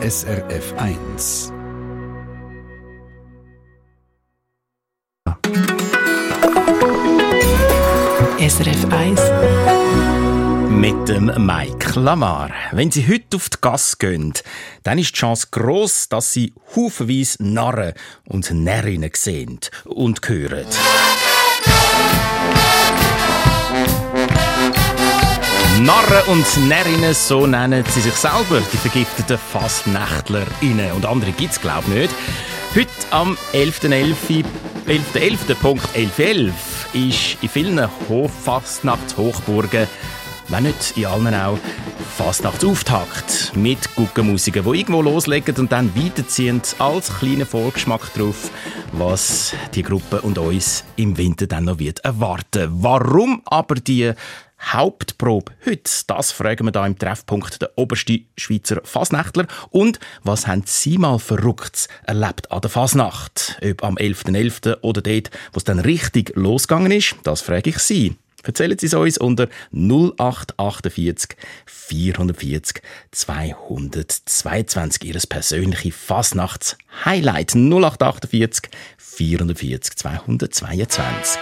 SRF 1. SRF 1 mit dem Mike Lamar. Wenn Sie heute auf die Gas gehen, dann ist die Chance gross, dass Sie haufenweise Narren und Närrinnen sehen und hören. Narren und Närrinnen, so nennen sie sich selber, die vergifteten Fastnächtlerinnen. Und andere gibt es, glaube ich, nicht. Heute am 11.11. 11.11.11 ist in vielen Fastnachtshochburgen, wenn nicht in allen auch, Fastnachtsauftakt mit Guggenmusiken, die irgendwo loslegen und dann weiterziehen als kleiner Vorgeschmack drauf, was die Gruppe und uns im Winter dann noch wird erwarten. Warum aber die Hauptprobe heute? Das fragen wir da im Treffpunkt der oberste Schweizer Fasnächtler. Und was haben Sie mal Verrücktes erlebt an der Fasnacht? Ob am 11.11. .11. oder dort, wo es dann richtig losgegangen ist? Das frage ich Sie. Erzählen Sie es uns unter 0848 440 222. Ihr persönliches Fasnachts-Highlight 0848 440 222.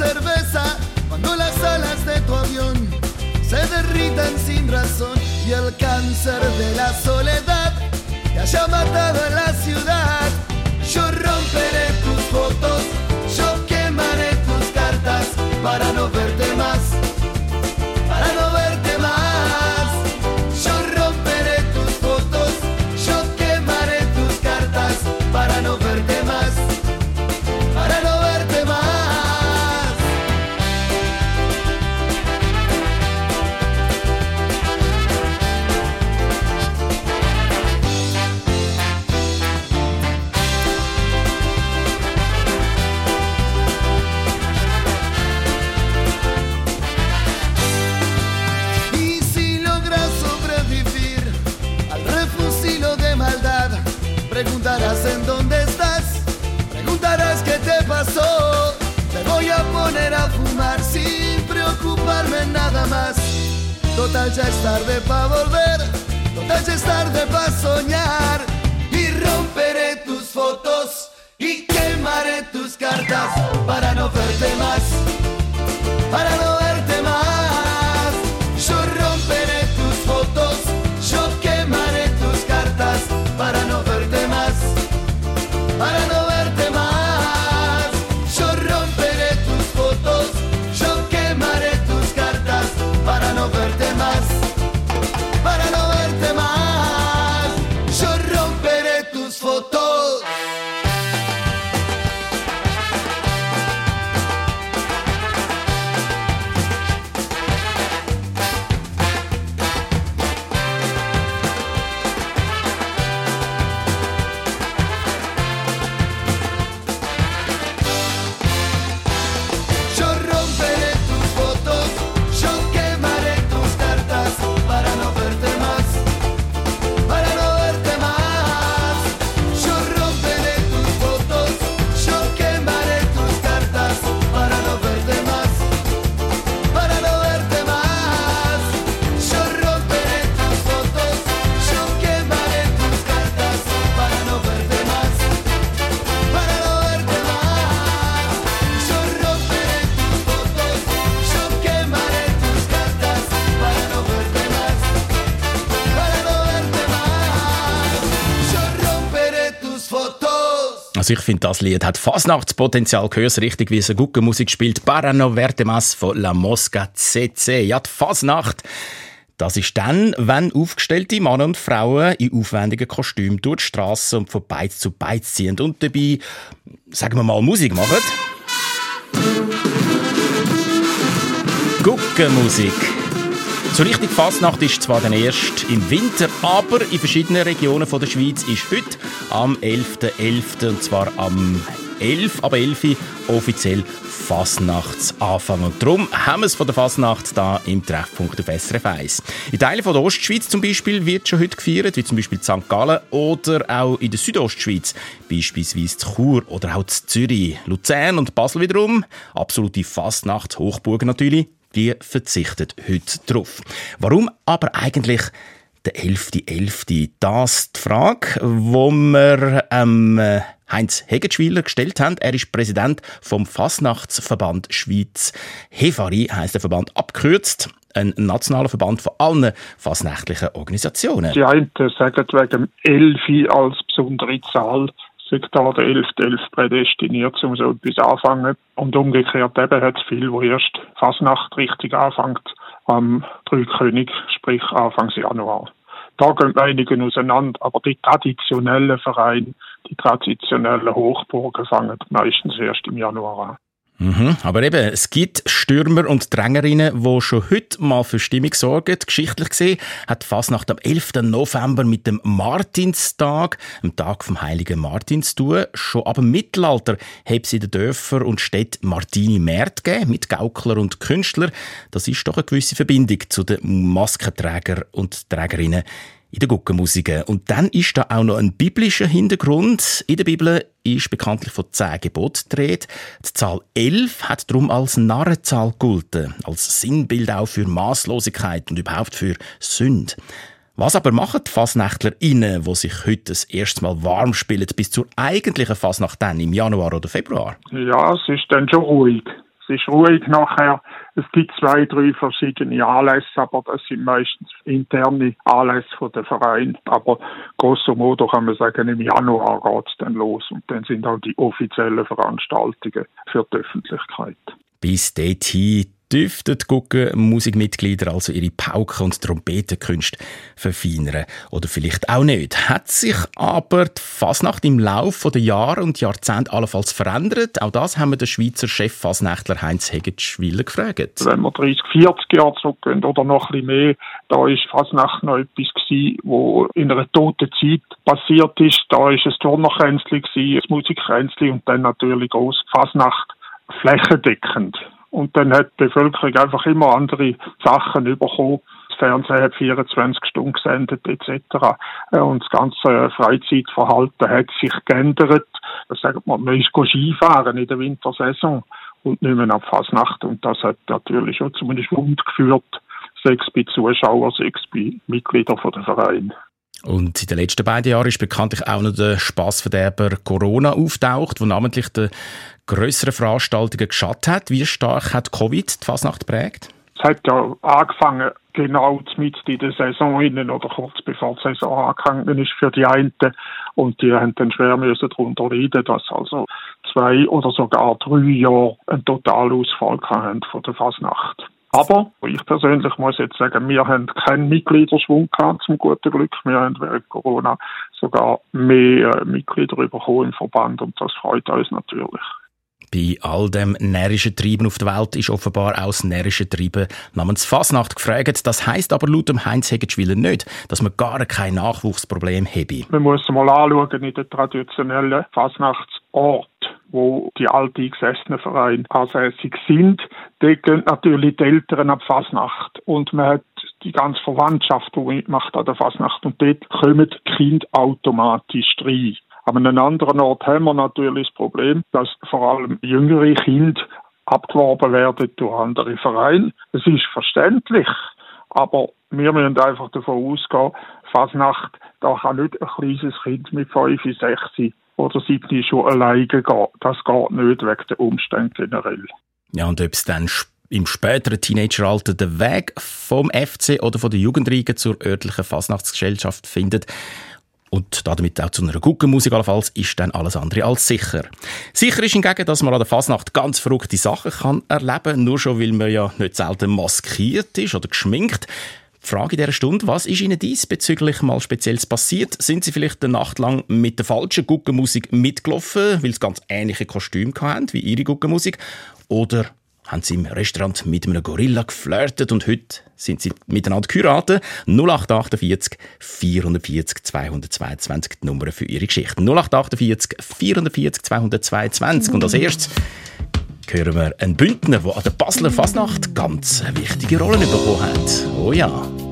Cerveza, cuando las alas de tu avión se derritan sin razón y el cáncer de la soledad te haya matado en la ciudad, yo romperé tus fotos, yo quemaré tus cartas para no verte Total ya es tarde para volver, total ya es tarde para soñar. Y romperé tus fotos y quemaré tus cartas para no verte más Also ich finde, das Lied hat Fasnachtspotenzial. Hör's richtig, wie es eine gute Musik spielt. Parano Vertemas von La Mosca CC. Ja, die Fasnacht. Das ist dann, wenn aufgestellte Männer und Frauen in aufwendigen Kostümen durch die Straße und von Beiz zu Beiz ziehen und dabei, sagen wir mal, Musik machen. Guckenmusik. So richtig Fastnacht ist zwar dann erst im Winter, aber in verschiedenen Regionen der Schweiz ist heute am 11.11. .11., und zwar am 11, ab 11 offiziell Fasnachtsanfang. Und darum haben wir es von der Fasnacht da im Treffpunkt auf SRF 1. In Teilen von der Ostschweiz zum Beispiel wird schon heute gefeiert, wie zum Beispiel St. Gallen oder auch in der Südostschweiz, beispielsweise in Chur oder auch in Zürich, Luzern und Basel wiederum. Absolute Fastnacht-Hochburgen natürlich die verzichtet heute drauf. Warum aber eigentlich der 11.11.? .11.? Das die Frage, wo wir ähm, Heinz Hegetschwiler gestellt haben. Er ist Präsident vom Fasnachtsverband Schweiz. Hefari heißt der Verband abgekürzt ein nationaler Verband von allen fasnächtlichen Organisationen. Die einen sagen wegen 11 als besondere Zahl da der 11.11. prädestiniert, um so etwas anfangen. Und umgekehrt eben hat es viel, wo erst Fasnacht richtig anfängt, am Dreikönig, sprich Anfang Januar. Da gehen einige auseinander, aber die traditionellen Vereine, die traditionellen Hochburgen fangen meistens erst im Januar an. Mhm, aber eben, es gibt Stürmer und Drängerinnen, die schon heute mal für Stimmung sorgen. Geschichtlich gesehen hat Fasnacht am 11. November mit dem Martinstag, dem Tag vom heiligen Martin, zu tun. Schon ab dem Mittelalter hat es in den Dörfern und Städten Martini Märt gegeben, mit Gaukler und Künstlern. Das ist doch eine gewisse Verbindung zu den Maskenträgern und Trägerinnen in der Guckenmusik. Und dann ist da auch noch ein biblischer Hintergrund. In der Bibel ist bekanntlich von zehn Geboten gedreht. Die Zahl 11 hat darum als Narrenzahl gegolten, als Sinnbild auch für Maßlosigkeit und überhaupt für Sünde. Was aber machen die FasnächtlerInnen, die sich heute das erste Mal warm spielen, bis zur eigentlichen Fasnacht dann im Januar oder Februar? Ja, es ist dann schon ruhig. Es ist ruhig nachher. Es gibt zwei, drei verschiedene Anlässe, aber das sind meistens interne Anlässe von der Verein. Aber grosso modo kann man sagen, im Januar geht es dann los und dann sind auch die offiziellen Veranstaltungen für die Öffentlichkeit. Bis dorthin dürften gucken Musikmitglieder also ihre Pauken- und Trompetenkünste verfeinern. Oder vielleicht auch nicht. Hat sich aber die Fasnacht im Laufe der Jahre und Jahrzehnte allenfalls verändert? Auch das haben wir den Schweizer Chef Fasnächtler Heinz Hegetschwiller gefragt. Wenn wir 30, 40 Jahre zurückgehen oder noch ein bisschen mehr, da ist Fasnacht noch etwas gewesen, wo in einer toten Zeit passiert ist. Da ist es Turnerkränzli ein Musikkränzli und dann natürlich groß Fasnacht flächendeckend. Und dann hat die Bevölkerung einfach immer andere Sachen bekommen. Das Fernsehen hat 24 Stunden gesendet etc. Äh, und das ganze Freizeitverhalten hat sich geändert. Das sagt man, man ist Skifahren in der Wintersaison und nicht mehr ab Fasnacht. Und das hat natürlich schon zu einem Schwund geführt, sechs bei Zuschauern, sechs bei Mitgliedern der Vereine. Und in den letzten beiden Jahren ist bekanntlich auch noch der Spassverderber Corona auftaucht, wo namentlich die grösseren Veranstaltungen geschadet hat. Wie stark hat Covid die Fasnacht geprägt? Es hat ja angefangen, genau mit in der Saison innen oder kurz bevor die Saison angefangen ist für die einen. Und die haben dann schwer müssen darunter leiden, dass also zwei oder sogar drei Jahre einen Totalausfall hatten von der Fasnacht. Aber ich persönlich muss jetzt sagen, wir haben keinen Mitgliederschwung gehabt, zum guten Glück. Wir haben während Corona sogar mehr Mitglieder bekommen im Verband und das freut uns natürlich. Bei all dem närrischen Treiben auf der Welt ist offenbar auch das närrische Treiben namens Fasnacht gefragt. Das heißt aber laut dem Heinz Hegetschwiller nicht, dass man gar kein Nachwuchsproblem habe. Man muss mal anschauen in den traditionellen Fasnachtsort wo die alteingesessenen Vereine ansässig sind. Dort gehen natürlich die Eltern ab Fasnacht und man hat die ganze Verwandtschaft, die mitmacht an der Fasnacht und dort kommen die Kinder automatisch rein. An einem anderen Ort haben wir natürlich das Problem, dass vor allem jüngere Kinder abgeworben werden durch andere Vereine. Es ist verständlich, aber wir müssen einfach davon ausgehen, Fasnacht, da kann nicht ein kleines Kind mit 5, 6 oder 7 schon alleine gehen. Das geht nicht wegen der Umstände generell. Ja, und ob es dann im späteren Teenageralter den Weg vom FC oder von der Jugendriege zur örtlichen Fasnachtsgesellschaft findet, und damit auch zu einer guten Musik allenfalls, ist dann alles andere als sicher. Sicher ist hingegen, dass man an der Fasnacht ganz verrückte Sachen kann erleben kann, nur schon, weil man ja nicht selten maskiert ist oder geschminkt. Die Frage dieser Stunde, was ist Ihnen diesbezüglich mal Spezielles passiert? Sind Sie vielleicht eine Nacht lang mit der falschen Guckenmusik mitgelaufen, weil Sie ganz ähnliche Kostüme hatten wie Ihre Guckenmusik? Oder haben sie im Restaurant mit einem Gorilla geflirtet und heute sind sie miteinander geheiratet. 0848 440 222 die Nummer für ihre Geschichte. 0848 440 222 und als erstes hören wir einen Bündner, der an der Basler Fasnacht ganz wichtige Rollen bekommen hat. Oh ja.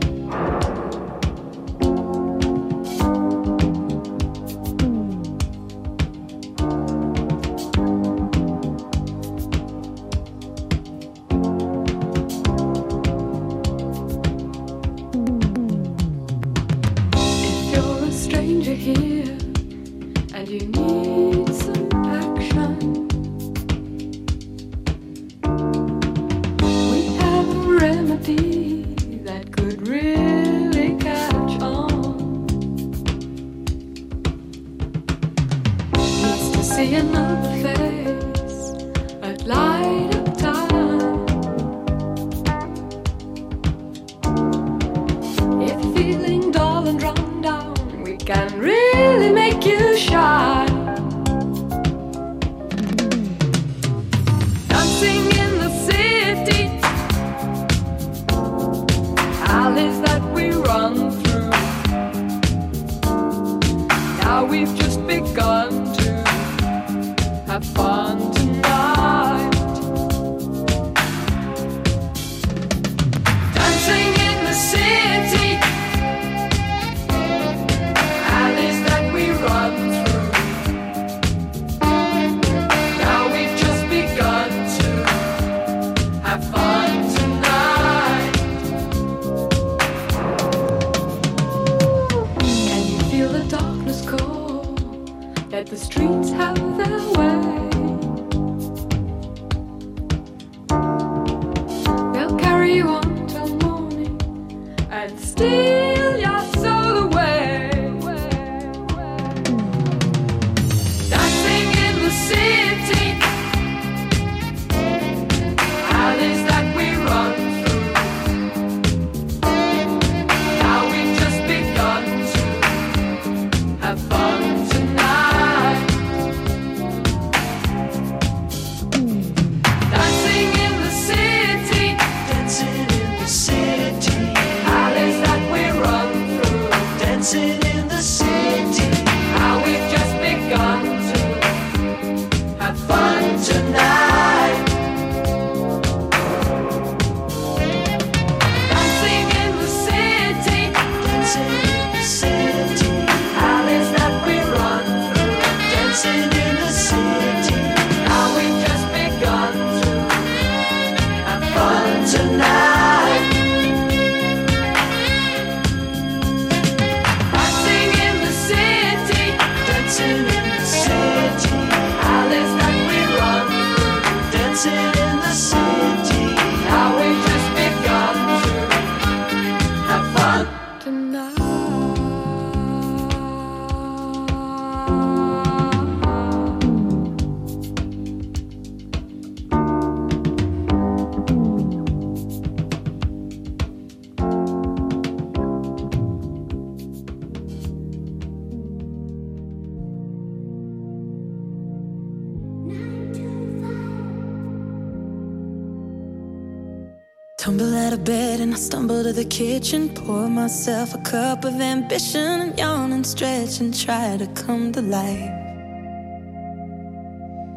Kitchen, pour myself a cup of ambition, and yawn and stretch and try to come to life.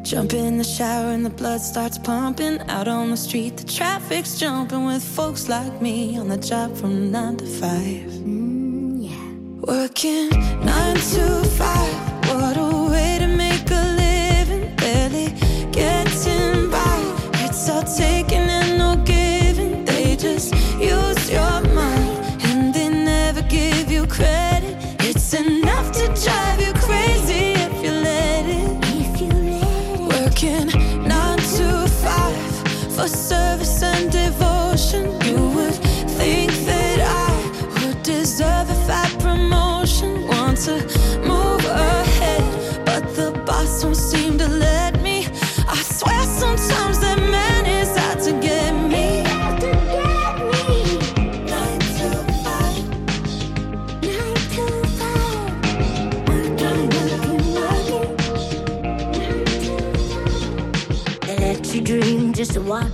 Jump in the shower and the blood starts pumping. Out on the street, the traffic's jumping with folks like me on the job from nine to five. Mm, yeah. Working nine to five.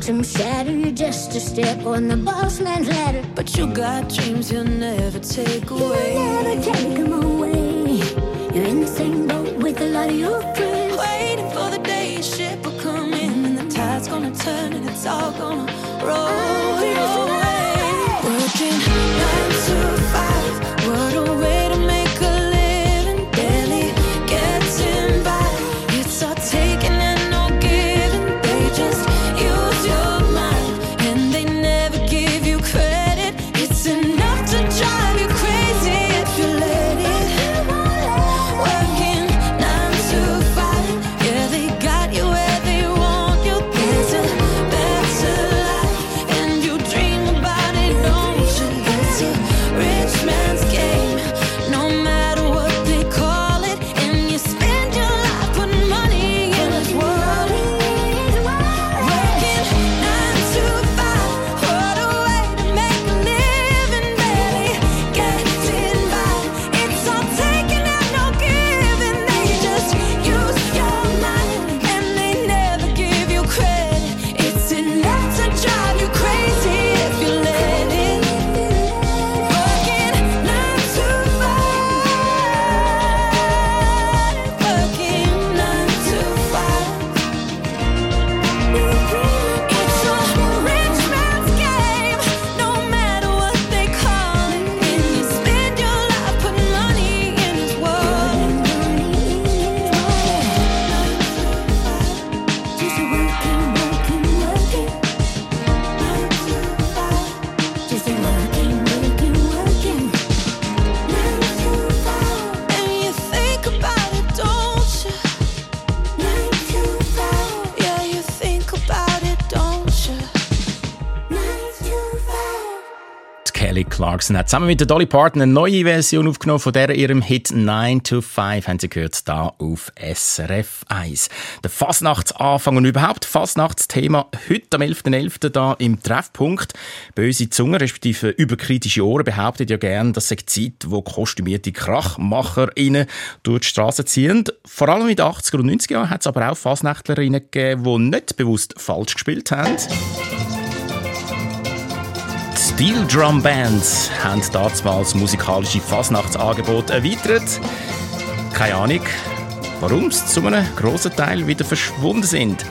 To shatter. You're just a step on the boss man's ladder. But you got dreams you'll never take away. You'll never take them away. You're in the same boat with a lot of your friends. Waiting for the day your ship will come in and the tide's gonna turn and it's all gonna roll your way. Working nine to Clarkson hat zusammen mit der Dolly Parton eine neue Version aufgenommen von der ihrem Hit 9 to 5, haben Sie gehört, da auf SRF 1. Der Fasnachtsanfang und überhaupt Fasnachtsthema heute am 11.11. .11. da im Treffpunkt. Böse Zunge, respektive überkritische Ohren behauptet ja gern, dass es Zeit, wo kostümierte KrachmacherInnen durch die Straße ziehen. Vor allem in den 80er und 90er Jahren hat es aber auch Fasnachtlerinnen gegeben, die nicht bewusst falsch gespielt haben. Steel Drum Bands haben damals musikalische Fasnachtsangebot erweitert. Keine Ahnung, warum sie zu einem grossen Teil wieder verschwunden sind.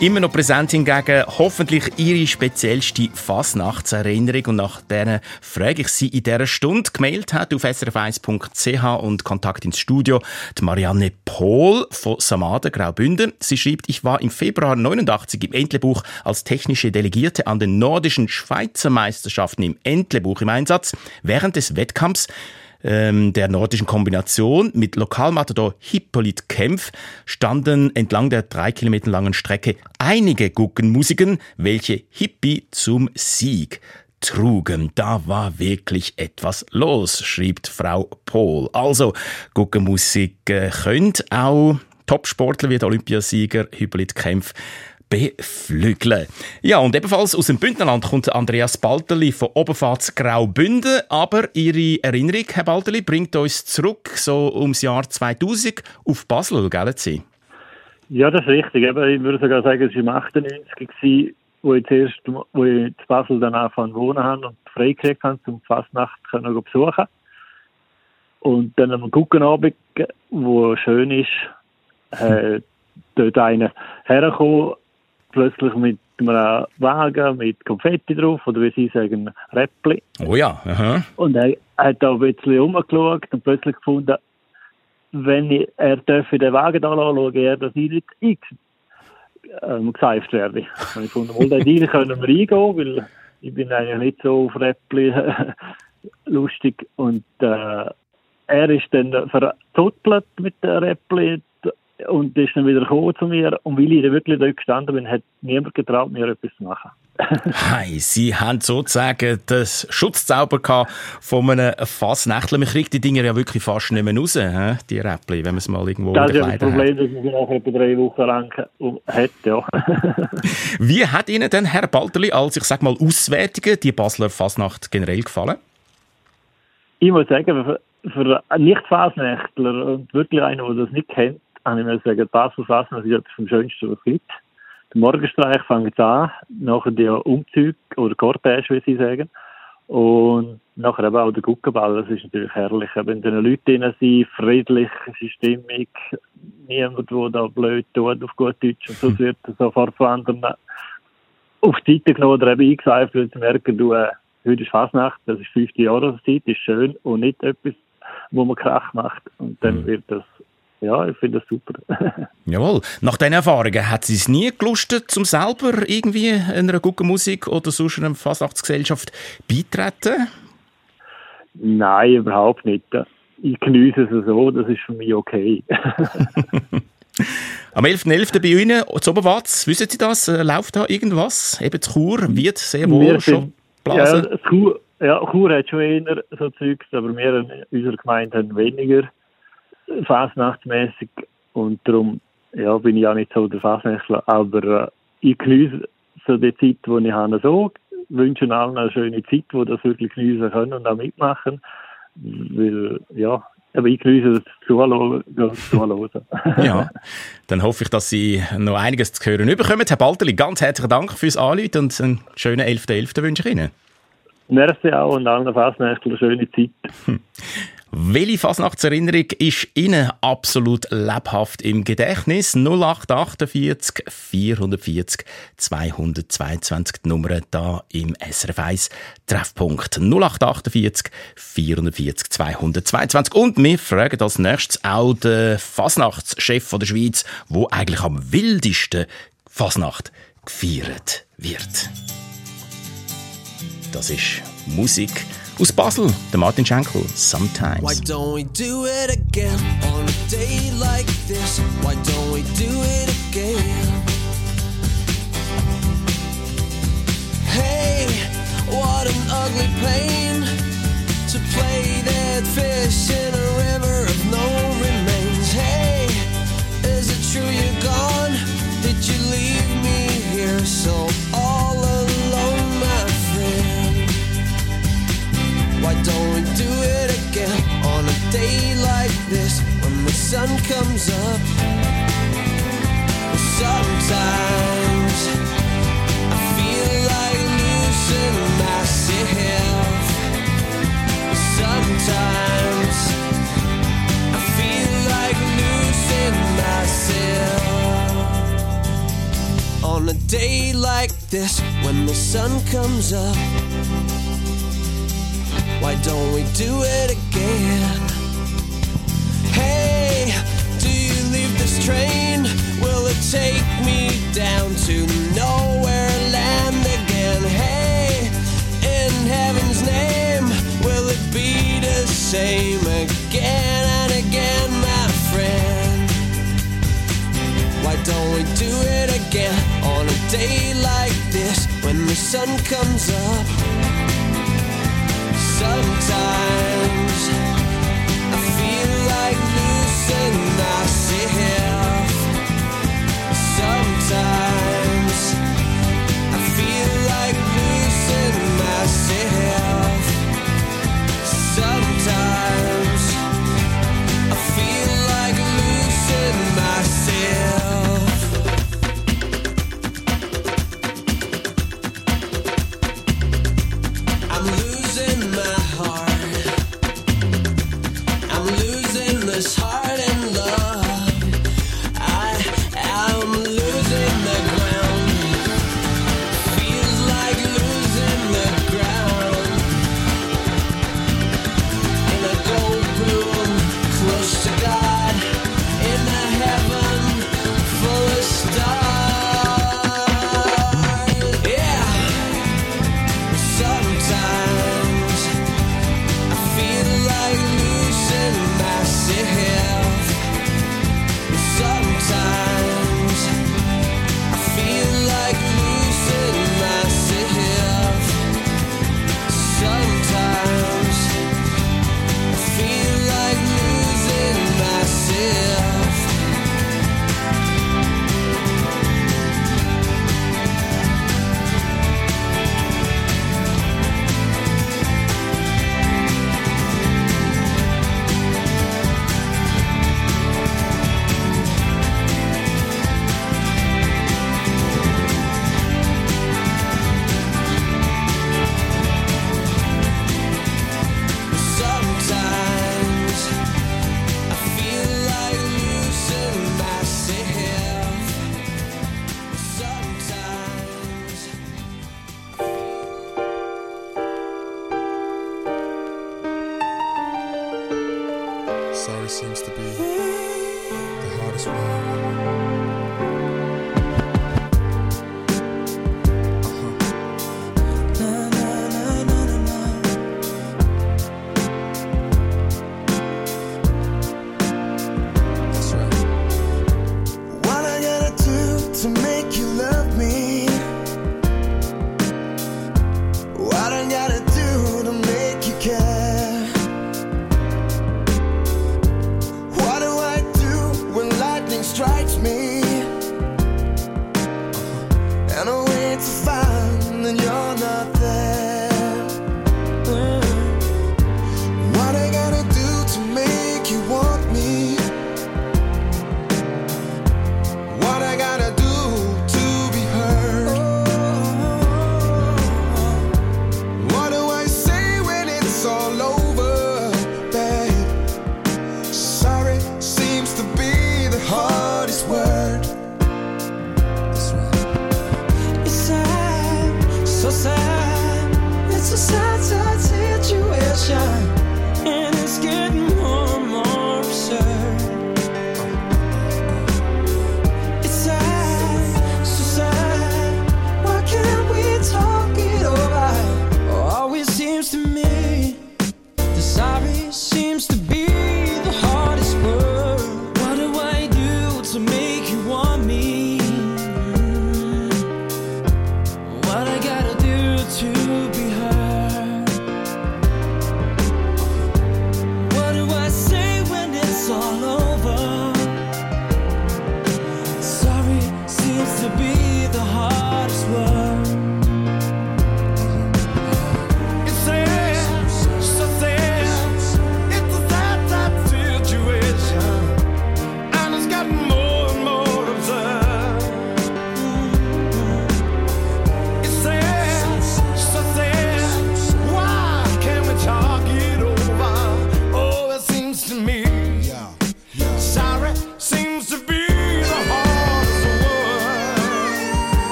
Immer noch präsent hingegen hoffentlich Ihre speziellste Fasnachtserinnerung und nach denen frage ich Sie in dieser Stunde. Gemeldet hat auf srf1.ch und Kontakt ins Studio die Marianne Pohl von Samaden Graubünden. Sie schreibt, ich war im Februar 89 im Entlebuch als technische Delegierte an den nordischen Schweizer Meisterschaften im Entlebuch im Einsatz. Während des Wettkampfs ähm, der nordischen Kombination mit Lokalmatador Hippolyt Kempf standen entlang der drei Kilometer langen Strecke einige Guggenmusiken, welche Hippie zum Sieg trugen. Da war wirklich etwas los, schrieb Frau Pohl. Also, Guggenmusik äh, könnt auch Topsportler wie der Olympiasieger Hippolyt Kempf beflügeln. Ja, und ebenfalls aus dem Bündnerland kommt Andreas Balterli von Oberpfalz Graubünden. Aber Ihre Erinnerung, Herr Balterli, bringt uns zurück so ums Jahr 2000 auf Basel, gell Sie? Ja, das ist richtig. Ich würde sogar sagen, es war im 98 wo ich zuerst, wo ich in Basel dann angefangen wohnen habe und frei gekriegt habe, um die Fastnacht zu besuchen. Und dann am Guggenabend, wo schön ist, äh, dort einer hergekommen, plötzlich mit einem Wagen mit Konfetti drauf, oder wie Sie sagen, Räppli. Oh ja, aha. Und er hat da ein bisschen rumgeschaut und plötzlich gefunden, wenn ich, er dürfe den Wagen da anschauen, er, dass ich nicht X ähm, geseift werde. Und ich fand, wohl, den Deal können wir eingehen, weil ich bin eigentlich nicht so auf Räppli lustig. Und äh, er ist dann verzottelt mit der Räppli und ist dann wieder gekommen zu mir und weil ich wirklich dort gestanden bin, hat niemand getraut, mir etwas zu machen. hey, Sie haben sozusagen das Schutzzauber von einem Fassnächtler. Man kriegt die Dinger ja wirklich fast nicht mehr raus, he? die Räppli, wenn man es mal irgendwo Das ist ja das Problem, hat. dass man sie nachher etwa drei Wochen lang hat, ja. Wie hat Ihnen denn, Herr Balterli, als, ich sag mal, Auswärtige die Basler Fasnacht generell gefallen? Ich muss sagen, für, für Nicht-Fasnächtler und wirklich einer, der das nicht kennt, habe ich mir sagen, Basel Fasnacht ist etwas vom Schönsten, was es gibt. der Morgenstreich fängt an, nachher der Umzug oder Cortège, wie sie sagen. Und nachher eben auch der Guckenball, das ist natürlich herrlich. Wenn da Leute drin sind, friedliche Stimmung, niemand, der da blöd tut, auf gut Deutsch, und so wird sofort von anderen auf die Seite genommen oder eben eingeseift, weil sie merken, du, äh, heute ist Fasnacht, das ist 50 Jahreszeit, ist schön und nicht etwas, wo man Krach macht. Und dann mhm. wird das ja, ich finde das super. Jawohl. Nach diesen Erfahrungen hat sie es nie gelustet, zum selber irgendwie einer guten Musik oder sonst einer Fasnachtsgesellschaft beitreten? Nein, überhaupt nicht. Ich genieße es so, das ist für mich okay. Am 11.11. .11. bei Ihnen, zu Oberwatz, wissen Sie das? Äh, läuft da irgendwas? Eben die Chur wird sehr wohl wir schon blasen. Ja, Chur, ja, Chur hat schon eher so Zeugs, aber wir in unserer Gemeinde haben weniger fasnachtsmäßig und darum ja, bin ich auch nicht so der Fasnächtler, aber äh, ich genieße so die Zeit, die ich habe, so, wünsche allen eine schöne Zeit, wo das wirklich genießen können und auch mitmachen, weil, ja, aber ich genieße das Zuhören. ja, dann hoffe ich, dass Sie noch einiges zu hören bekommen. Herr Balterli, ganz herzlichen Dank fürs Anrufen und einen schönen 11.11. .11. wünsche ich Ihnen. Merci auch und allen Fasnächtlern eine schöne Zeit. Welche Fasnachtserinnerung ist Ihnen absolut lebhaft im Gedächtnis? 0848 440 222 die Nummer da im SRF 1 Treffpunkt. 0848 440 222. Und wir fragen als nächstes auch den Fasnachtschef der Schweiz, wo eigentlich am wildesten Fasnacht gefeiert wird. Das ist Musik Aus Basel, der Martin Schenkel, Sometimes. Why don't we do it again on a day like this? Why don't we do it again? Hey, what an ugly pain to play that fish in a river of no remains. Hey, is it true you're gone? Did you leave me here so sun comes up? Sometimes I feel like losing myself. Sometimes I feel like losing myself. On a day like this when the sun comes up. Why don't we do it again? Train? Will it take me down to nowhere land again? Hey, in heaven's name, will it be the same again and again, my friend? Why don't we do it again on a day like this when the sun comes up? Sometimes I feel like losing Sorry seems to be the hardest one.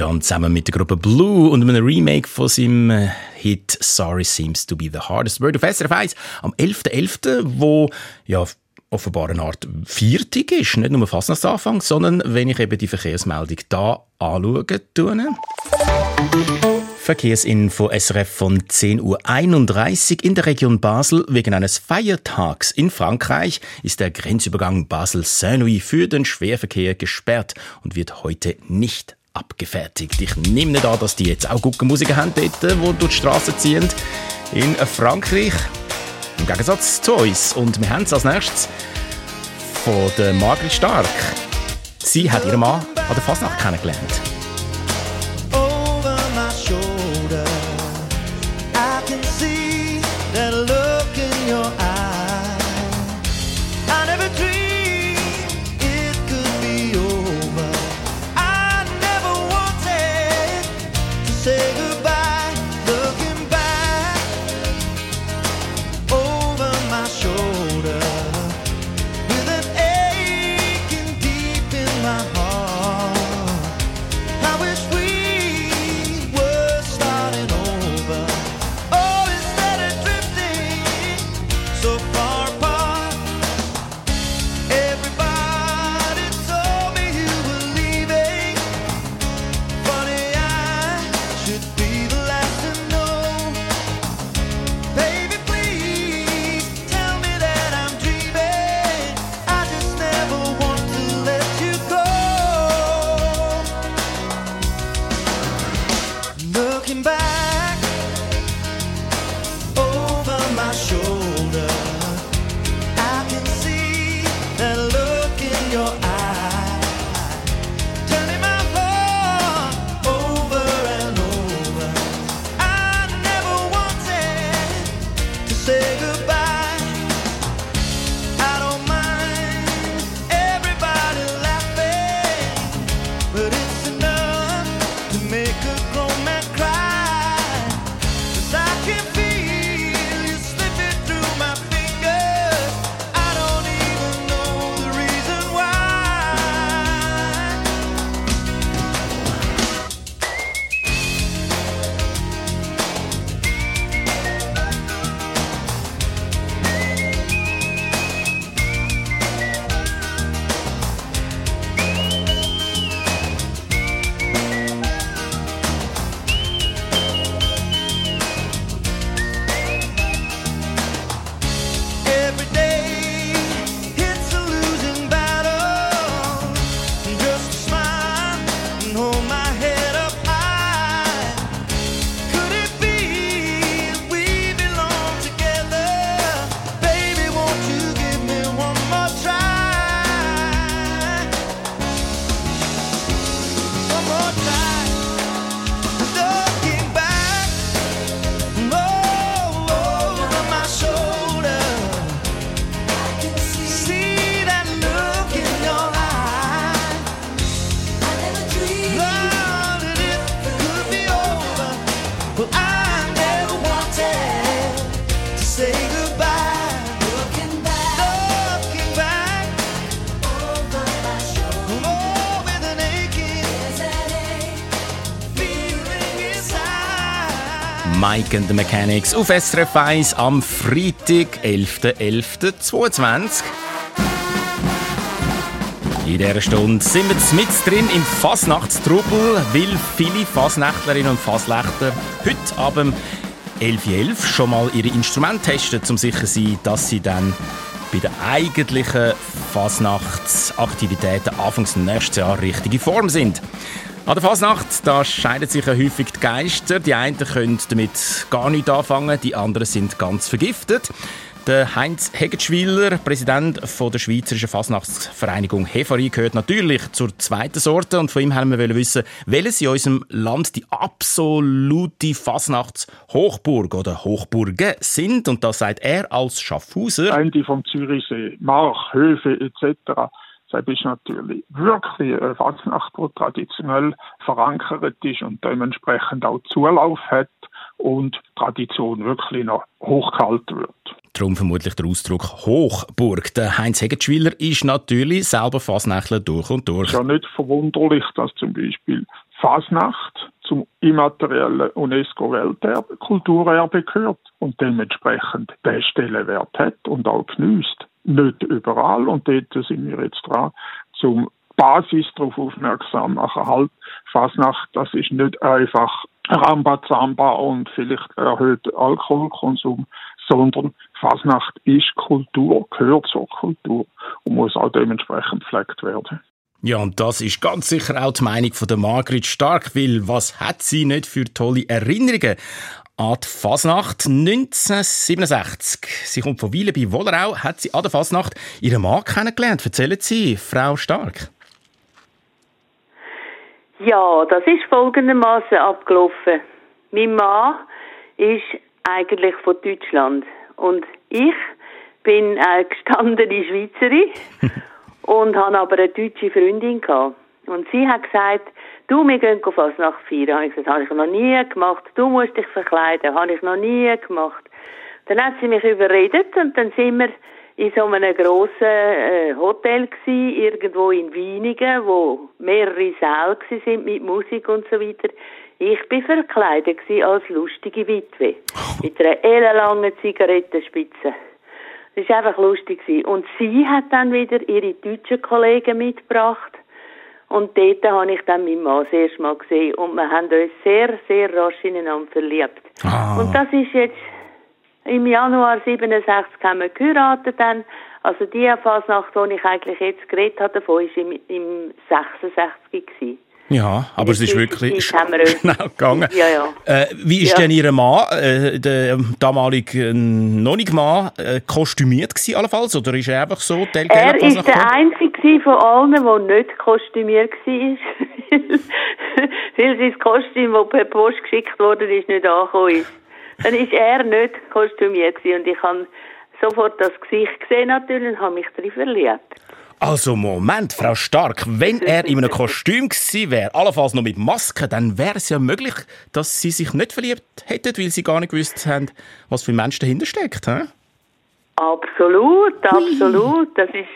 John zusammen mit der Gruppe Blue und einem Remake von seinem äh, Hit Sorry Seems to be the Hardest Word auf SRF 1 am 11.11., .11., wo ja offenbar eine Art Viertig ist, nicht nur Anfang, sondern wenn ich eben die Verkehrsmeldung da anschaue, tue. Verkehrsinfo SRF von 10.31 Uhr. In der Region Basel wegen eines Feiertags in Frankreich ist der Grenzübergang Basel-Saint-Louis für den Schwerverkehr gesperrt und wird heute nicht abgefertigt. Ich nehme nicht an, dass die jetzt auch gute Musiker haben dort, die durch die Straße ziehen. In Frankreich, im Gegensatz zu uns. Und wir haben es als nächstes von der Margrit Stark. Sie hat ihren Mann an der Fasnacht kennengelernt. Mike and the Mechanics auf SRF 1 am Freitag, 11.11.22. In dieser Stunde sind wir mit drin im Fasnachtstrubel, weil viele Fasnächtlerinnen und Fasnächtler heute Abend 11.11 Uhr schon mal ihre Instrumente testen, um sicher zu sein, dass sie dann bei den eigentlichen Fasnachtsaktivitäten Anfangs nächstes Jahr richtige Form sind. An der Fasnacht da scheiden sich ja häufig die Geister. Die einen können damit gar nichts anfangen, die anderen sind ganz vergiftet. Der Heinz Hegetschwiler, Präsident von der Schweizerischen Fasnachtsvereinigung Hefari, gehört natürlich zur zweiten Sorte. Und von ihm haben wir wissen, welches in unserem Land die absolute Fasnachtshochburg oder Hochburgen sind. Und das sagt er als Schaffhauser. Ende vom Zürichsee, Mark, Höfe etc. Das ist natürlich wirklich eine Fasnacht, die traditionell verankert ist und dementsprechend auch Zulauf hat und Tradition wirklich noch hochgehalten wird. Darum vermutlich der Ausdruck Hochburg. Der Heinz Hegetschwiler ist natürlich selber Fasnächtler durch und durch. Es ist ja nicht verwunderlich, dass zum Beispiel Fasnacht zum immateriellen UNESCO-Welterbe, Kulturerbe gehört und dementsprechend den Stellenwert hat und auch genießt. Nicht überall und dort sind wir jetzt dran, zum Basis darauf aufmerksam machen. Halt, Fasnacht, das ist nicht einfach Rambazamba und vielleicht erhöhter Alkoholkonsum, sondern Fasnacht ist Kultur, gehört zur Kultur und muss auch dementsprechend gepflegt werden. Ja, und das ist ganz sicher auch die Meinung von der Margrit Stark, weil was hat sie nicht für tolle Erinnerungen an die Fasnacht 1967. Sie kommt von Wiele bei Wollerau, hat sie an der Fasnacht ihren Mann kennengelernt. Erzählen Sie, Frau Stark. Ja, das ist folgendermaßen abgelaufen. Mein Mann ist eigentlich von Deutschland und ich bin eine gestandene Schweizerin und habe aber eine deutsche Freundin gehabt. Und sie hat gesagt, du, wir gehen fast nach vier. Habe ich gesagt, habe ich noch nie gemacht. Du musst dich verkleiden. Habe ich noch nie gemacht. Dann hat sie mich überredet und dann sind wir in so einem grossen äh, Hotel gsi, irgendwo in Wienigen, wo mehrere Säle sind mit Musik und so weiter. Ich bin verkleidet als lustige Witwe mit einer ellenlangen Zigarettenspitze. Das war einfach lustig. Und sie hat dann wieder ihre deutschen Kollegen mitgebracht. Und dort habe ich dann meinen Mann das erste Mal gesehen. Und wir haben uns sehr, sehr rasch ineinander verliebt. Ah. Und das ist jetzt im Januar 67 haben wir geheiratet dann. Also die Fasnacht, die ich eigentlich jetzt geredet habe, davon war im, im 66 gewesen. Ja, aber es ist wirklich schnell gegangen. Ja, ja. Äh, wie ist Ja. denn Ihr Mann, äh, der damalige äh, noch nicht Mann, äh, kostümiert gewesen allenfalls? Oder ist er einfach so Teil Er ist der Einzige von allen, der nicht kostümiert war. Weil sein Kostüm, das per Post geschickt wurde, ist nicht angekommen ist. Dann ist er nicht kostümiert gewesen. und ich habe sofort das Gesicht gesehen natürlich und habe mich drin verliebt. Also Moment, Frau Stark, wenn er in einem Kostüm gewesen wäre, allenfalls noch mit Maske, dann wäre es ja möglich, dass Sie sich nicht verliebt hätten, weil Sie gar nicht gewusst haben, was für ein Mensch dahinter steckt. Hä? Absolut, absolut. Das ist,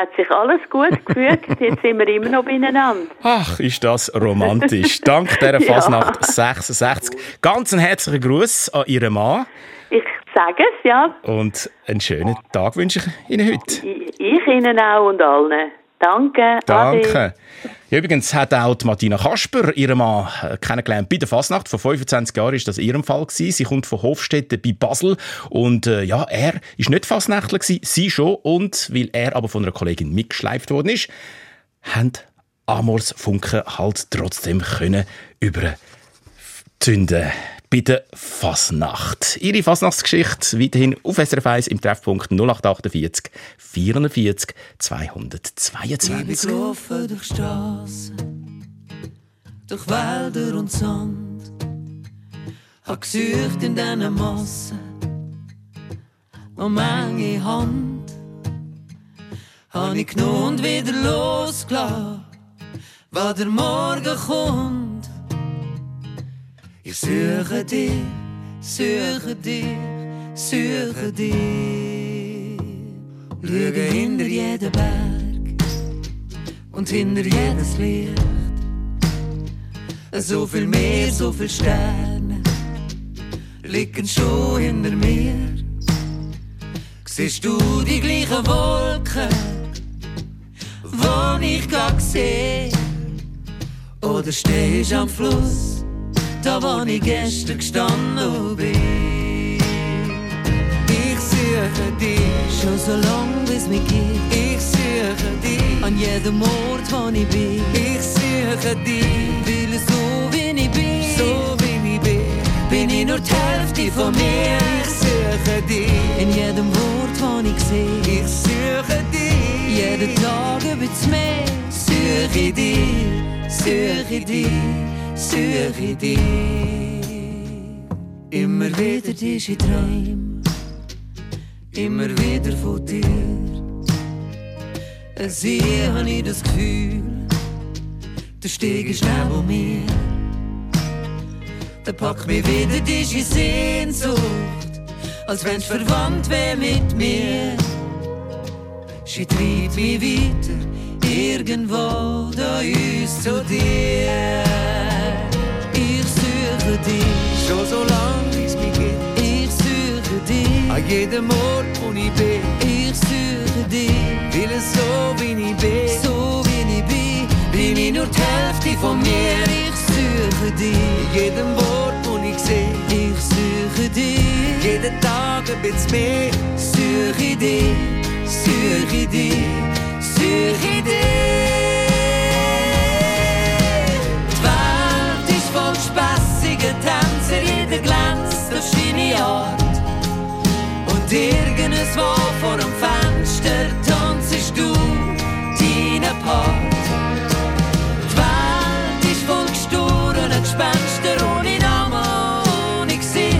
hat sich alles gut gefügt. Jetzt sind wir immer noch beieinander. Ach, ist das romantisch. Dank dieser Ja. Fasnacht 66. Ganz einen herzlichen Gruß an Ihren Mann Ich sage es, ja. und einen schönen Tag wünsche ich Ihnen heute. Ich, ich Ihnen auch und allen. Danke. Ade. Danke. Ja, übrigens hat auch Martina Kasper ihren Mann äh, kennengelernt bei der Fasnacht. Vor 25 Jahren war das ihrem Fall. Gewesen. Sie kommt von Hofstetten bei Basel. Und äh, ja, er ist nicht Fasnächtler, gewesen, sie schon. Und weil er aber von einer Kollegin mitgeschleift worden ist, haben Amors Funken halt trotzdem können überzünden bei der Fasnacht. Ihre Fasnachtsgeschichte weiterhin auf SRF 1 im Treffpunkt 0848 440 222. Ich bin gelaufen durch Straßen, durch Wälder und Sand. Hab gesucht in diesen Massen, um meine Hand. Hab ich genommen und wieder losgelassen, weil der Morgen kommt. Ich suche dich, suche dich, suche dich. Schaue hinter jeden Berg und hinter jedes Licht. So viel Meer, so viel Sterne liegen schon hinter mir. Siehst du die gleichen Wolken, wo ich gerade sehe? Oder stehst am Fluss, da wo ich gestern gestanden bin? Ich suche dich schon so lang, bis mich gibt. Ich suche dich an jedem Ort, wo ich bin. Ich suche dich, weil so wie ich bin, so wie ich bin, bin ich nur die Hälfte von mir. Ich suche dich in jedem Wort, wo ich sehe. Ich suche dich jeden Tag bisschen mehr. Suche ich dich, suche ich dich, suche ich dich. Immer wieder diese Träume, immer wieder von dir. Sie habe ich das Gefühl, der Steg ist neben mir. Da packt mich wieder diese Sehnsucht, als wenn's verwandt wär mit mir. Sie treibt mich weiter, irgendwo da uns zu dir. Suche dich, schon so lang wie es mich gibt. Ich suche dich, an jedem Ort, wo ich bin. Ich suche dich, will es so wie ich bin. So wie ich bin, bin ich nur die Hälfte von mir. Ich suche dich, in jedem Wort, wo ich sehe. Ich suche dich, jeden Tag ein bisschen mehr. Suche ich dich, suche ich dich, suche ich dich. Irgendwo vor dem Fenster tanzest du deinen Part. Die Welt ist voll gestohlene Gespenster ohne Namen, ohne Gesicht.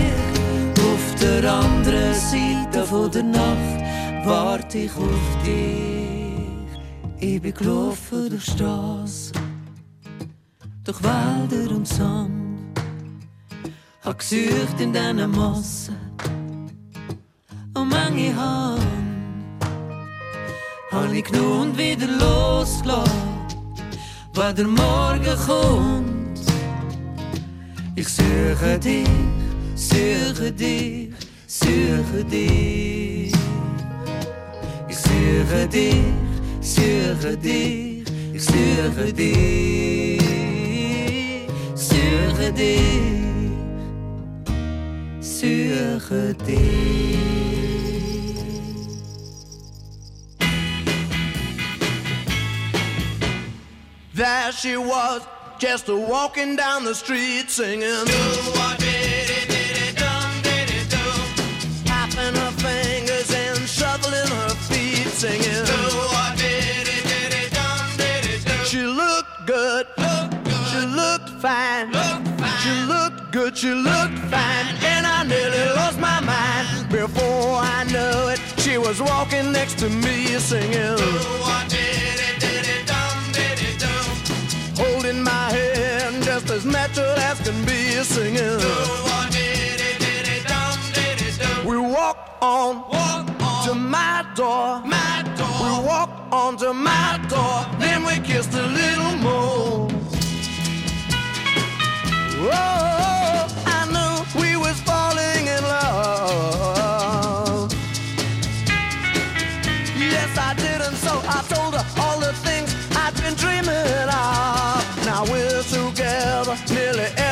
Auf der anderen Seite von der Nacht warte ich auf dich. Ich bin gelaufen durch Straßen, durch Wälder und Sand. Hab gesucht in diesen Massen manche Hand. Hab ich genommen und wieder losgelassen, weil der Morgen kommt. Ich suche dich, suche dich, suche dich. Ich suche dich, suche dich, ich suche dich, suche dich, suche dich. There she was, just walking down the street singing. Tapping her fingers and shuffling her feet singing. She looked good, she looked fine, she looked good, she looked fine, and I nearly lost my mind. Before I knew it, she was walking next to me singing. Holding my hand just as natural as can be singing. We walked on, walk to my door. My door. We walked on to my door. Then we kissed a little more. Oh, was nearly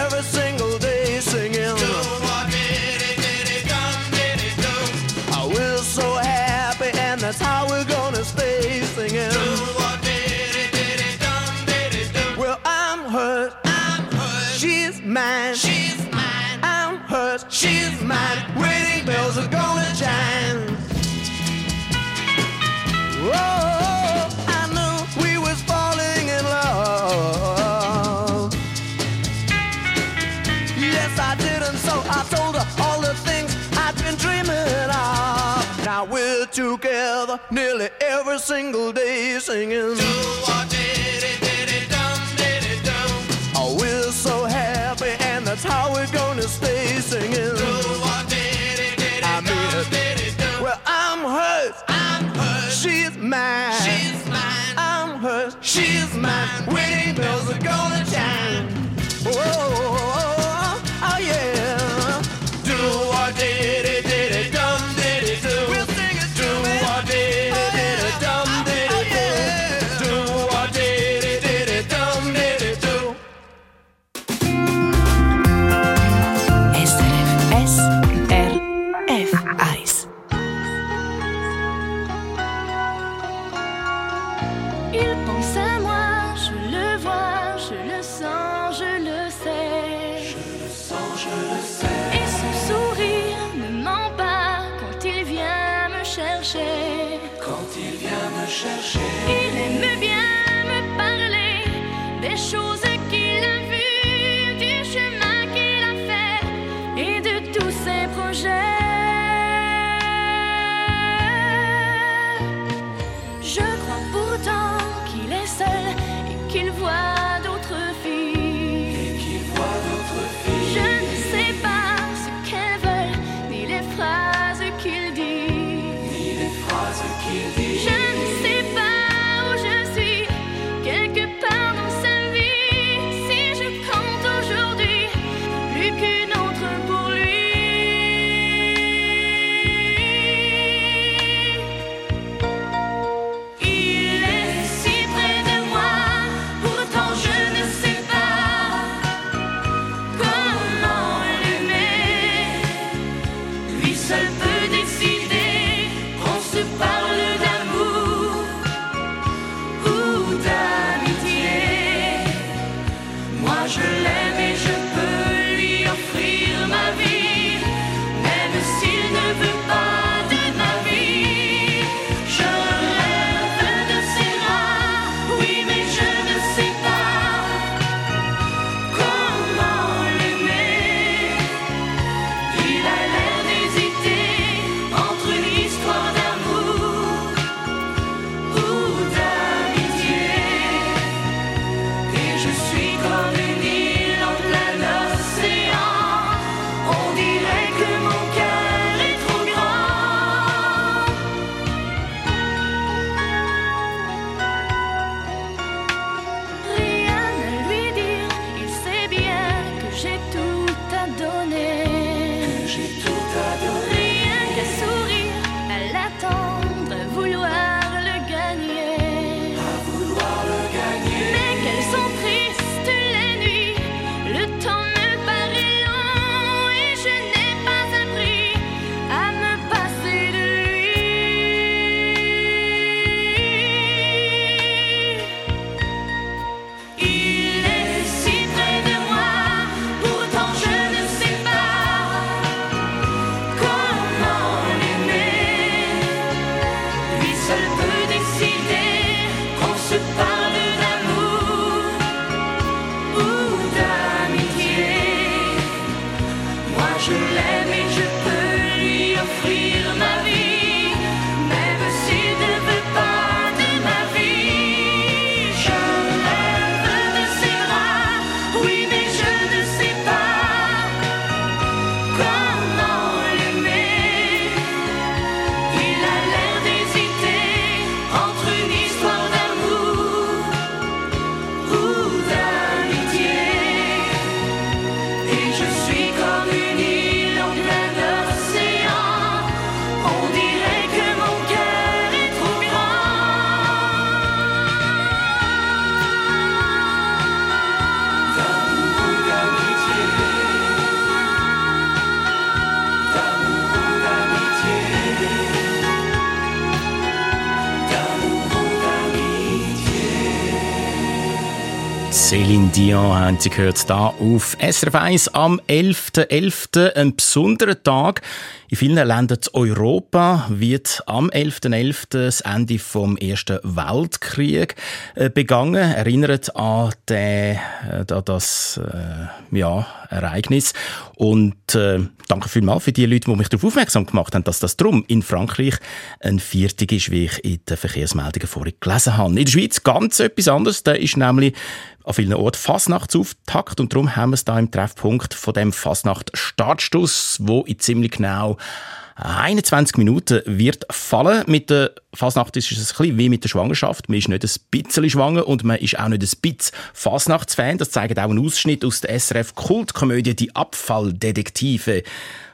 together nearly every single day singing. Oh, we're so happy, and that's how we're gonna stay singing. I mean, well, I'm hers. I'm hers. She's mine. She's mine. I'm hers. She's mine. Wedding bells are gonna chime. Whoa. projeto. haben Sie gehört da auf SRF 1 am 11.11., .11., ein besonderer Tag. In vielen Ländern in Europa wird am 11.11. .11. das Ende vom Ersten Weltkrieg äh, begangen. Erinnert an, den, äh, an das äh, ja, Ereignis. Und äh, danke vielmals für die Leute, die mich darauf aufmerksam gemacht haben, dass das drum in Frankreich ein Viertig ist, wie ich in den Verkehrsmeldungen vorhin gelesen habe. In der Schweiz ganz etwas anderes. Da ist nämlich an vielen Orten Fasnachtsauftakt und darum haben wir es da im Treffpunkt von dem Fasnacht Startstuss, wo ich ziemlich genau 21 Minuten wird fallen. Mit der Fasnacht ist es ein bisschen wie mit der Schwangerschaft. Man ist nicht ein bisschen schwanger und man ist auch nicht ein bisschen Fasnachtsfan. Das zeigt auch ein Ausschnitt aus der SRF-Kultkomödie «Die Abfalldetektive».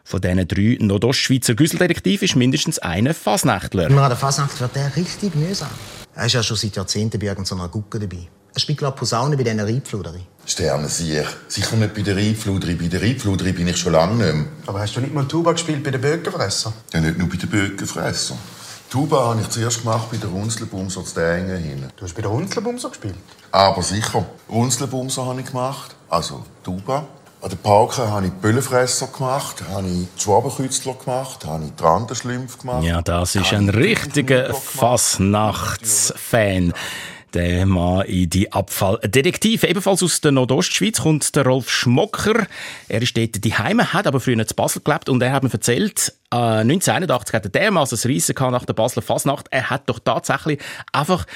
Von diesen drei Nordostschweizer Güsseldetektiven ist mindestens einer Fasnächtler. Immer an der Fasnacht wird der richtig mühsam. Er ist ja schon seit Jahrzehnten bei irgendeiner Gucke dabei. Er spielt gerade Posaune bei diesen Reitfluderi. Sterne sicher. Sicher nicht bei der Reitfluderi. Bei der Reitfluderi bin ich schon lange nicht mehr. Aber hast du nicht mal Tuba gespielt bei den Böckenfresser? Ja, nicht nur bei den Böckenfresser. Tuba habe ich zuerst gemacht bei der Runzelbumser zu Dängen hin. Du hast bei der Runzelbumser gespielt? Aber sicher. Runzelbumser habe ich gemacht. Also Tuba. An der Pauke habe ich Böllenfresser gemacht, habe ich Schwabenkützler gemacht, habe ich die Randenschlümpfe gemacht. Ja, das ist ein richtiger Fasnachtsfan. Der Mann in die Abfalldetektive. Ebenfalls aus der Nordostschweiz kommt der Rolf Schmocker. Er ist dort daheim, hat aber früher zu Basel gelebt und er hat mir erzählt, äh, 1981 hatte er dermaßen ein Reisen nach der Basler Fasnacht. Er hat doch tatsächlich einfach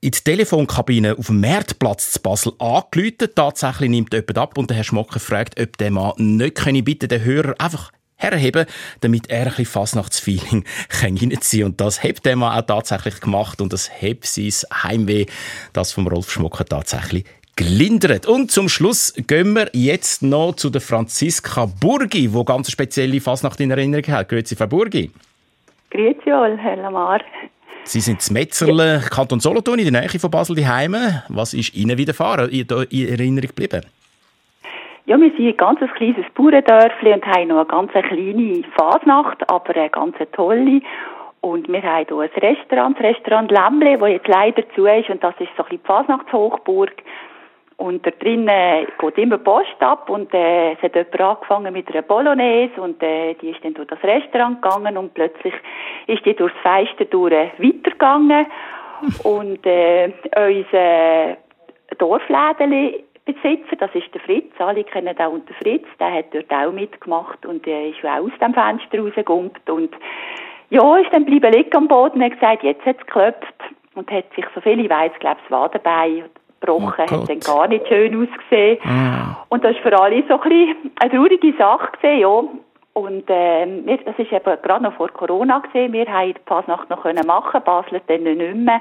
in die Telefonkabine auf dem Marktplatz zu Basel angerufen. Tatsächlich nimmt jemand ab und der Herr Schmocker fragt, ob der Mann nicht könne bitte den Hörer einfach herheben, damit er ein bisschen Fasnachtsfeeling reinziehen kann. Und das hat der Mann auch tatsächlich gemacht und das hat sein Heimweh, das vom Rolf Schmocker tatsächlich gelindert. Und zum Schluss gehen wir jetzt noch zu der Franziska Burgi, wo ganz spezielle Fasnacht in Erinnerung hat. Grüezi, Frau Burgi. Grüezi wohl, Herr Lamar. Sie sind in Metzerle, Kanton Solothurn, in der Nähe von Basel daheim. Was ist Ihnen widerfahren, in Erinnerung geblieben? Ja, wir sind ein ganz kleines Bauerndörfli und haben noch eine ganz kleine Fasnacht, aber eine ganz tolle. Und wir haben hier ein Restaurant, das Restaurant Lämmle, das jetzt leider zu ist. Und das ist so ein bisschen die Fasnachtshochburg. Und da drinnen geht immer Post ab und äh, es hat jemand angefangen mit einer Bolognese und äh, die ist dann durch das Restaurant gegangen und plötzlich ist die durchs Fenster durch weitergegangen und äh, unser Dorflädeli Besitzer, das ist der Fritz, alle kennen auch unter Fritz, der hat dort auch mitgemacht und äh, ist auch aus dem Fenster rausgegumpt und ja, ist dann bleiben liegen am Boden und hat gesagt, jetzt hat es geklopft und hat sich, so viel ich weiss, glaube ich, das Wadenbein gebrochen, Oh hat dann gar nicht schön ausgesehen. Ah. Und das war für alle so ein bisschen eine traurige Sache gewesen, ja. Und ähm, wir, das ist eben gerade noch vor Corona gesehen. Wir haben die Fasnacht noch können machen, Basel dann nicht mehr.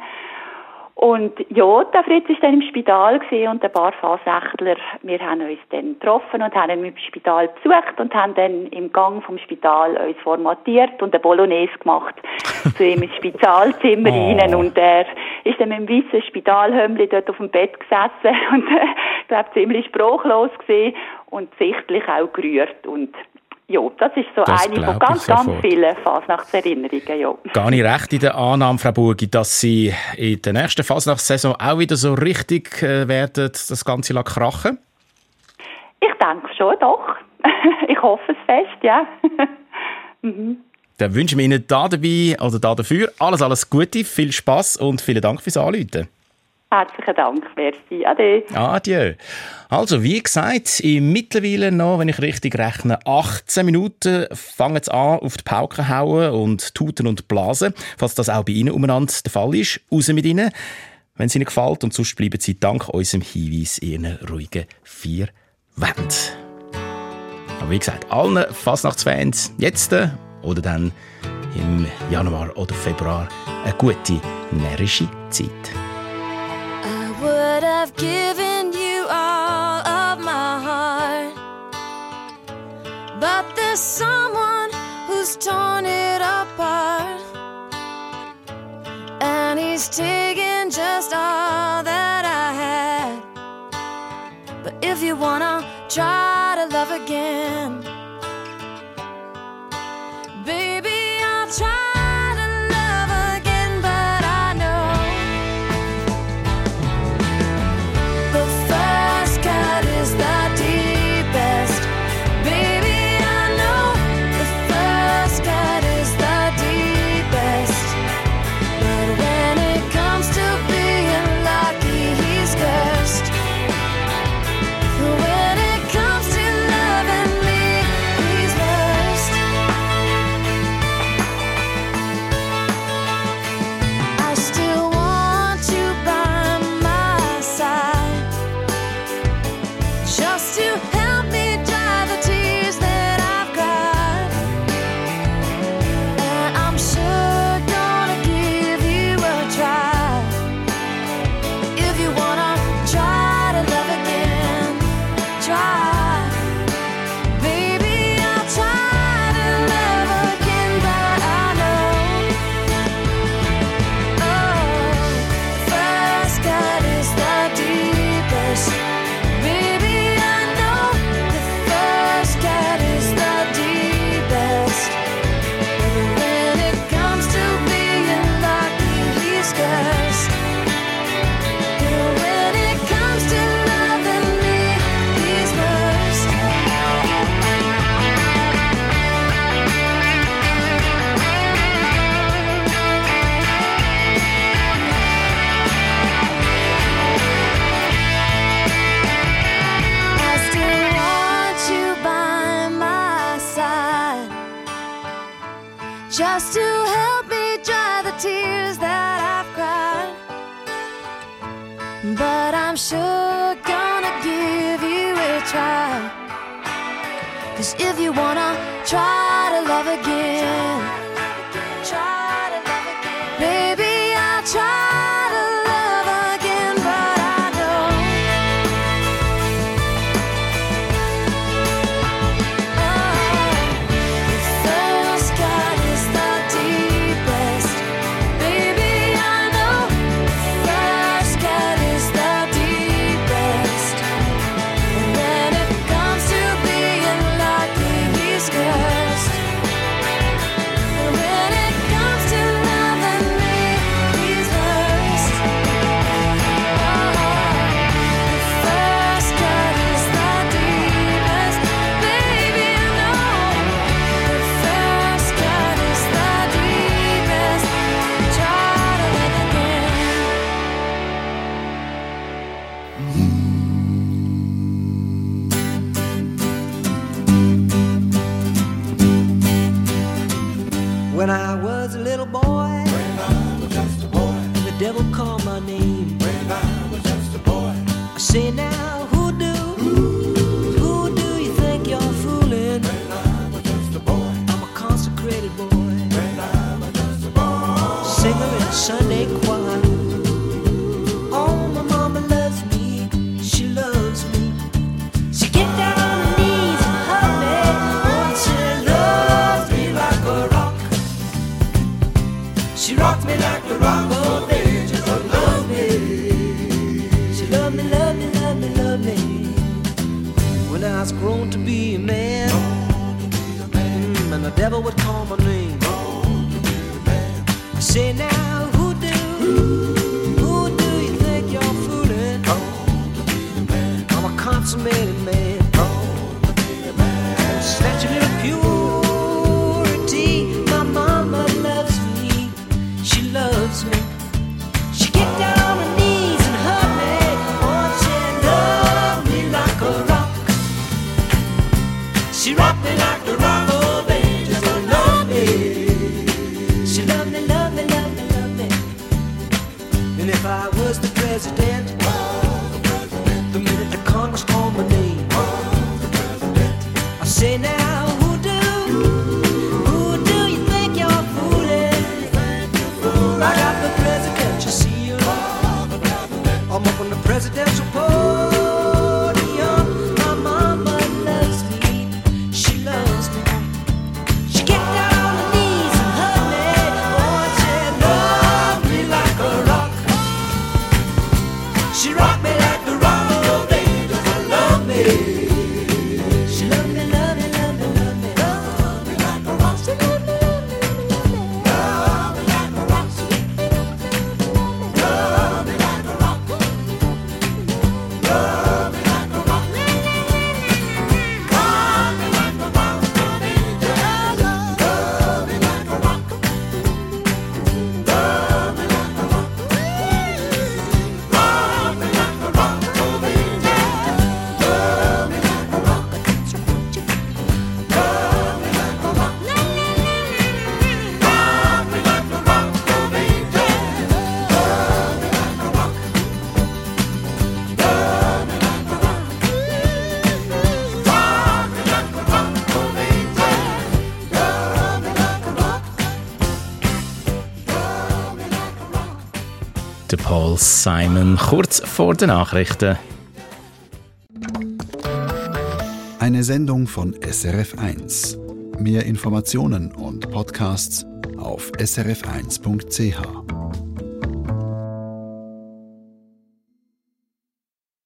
Und ja, der Fritz ist dann im Spital und ein paar Fasnächtler, wir haben uns dann getroffen und haben ihn im Spital besucht und haben dann im Gang vom Spital uns formatiert und eine Bolognese gemacht zu ihm ins Spitalzimmer Oh. rein und er ist dann mit dem weißen Spitalhömmli dort auf dem Bett gesessen und äh, glaube ziemlich sprachlos gewesen und sichtlich auch gerührt und ja, das ist so Das eine von ich ganz, ganz vielen Fasnachtserinnerungen, ja. Gar nicht recht in der Annahme, Frau Burgi, dass Sie in der nächsten Fasnachtssaison auch wieder so richtig äh, werden, das Ganze krachen? Ich denke schon, doch. ich hoffe es fest, ja. mhm. Dann wünschen wir Ihnen da dabei oder da dafür alles, alles Gute, viel Spaß und vielen Dank fürs Anrufen. Herzlichen Dank, merci. Ade. Adieu. Also, wie gesagt, im mittlerweile noch, wenn ich richtig rechne, 18 Minuten fangen sie an, auf die Pauke hauen und tuten und blasen. Falls das auch bei Ihnen umeinander der Fall ist, raus mit Ihnen, wenn es Ihnen gefällt. Und sonst bleiben Sie dank unserem Hinweis in Ihren ruhigen vier Wänden. Aber wie gesagt, allen Fasnachtsfans jetzt äh, oder dann im Januar oder Februar eine gute, närrische Zeit. I would have given you all of my heart. But there's someone who's torn it apart. And he's taken just all that I had. But if you wanna try to love again, baby, I was the president. Simon, kurz vor den Nachrichten. Eine Sendung von SRF1. Mehr Informationen und Podcasts auf srf1.ch.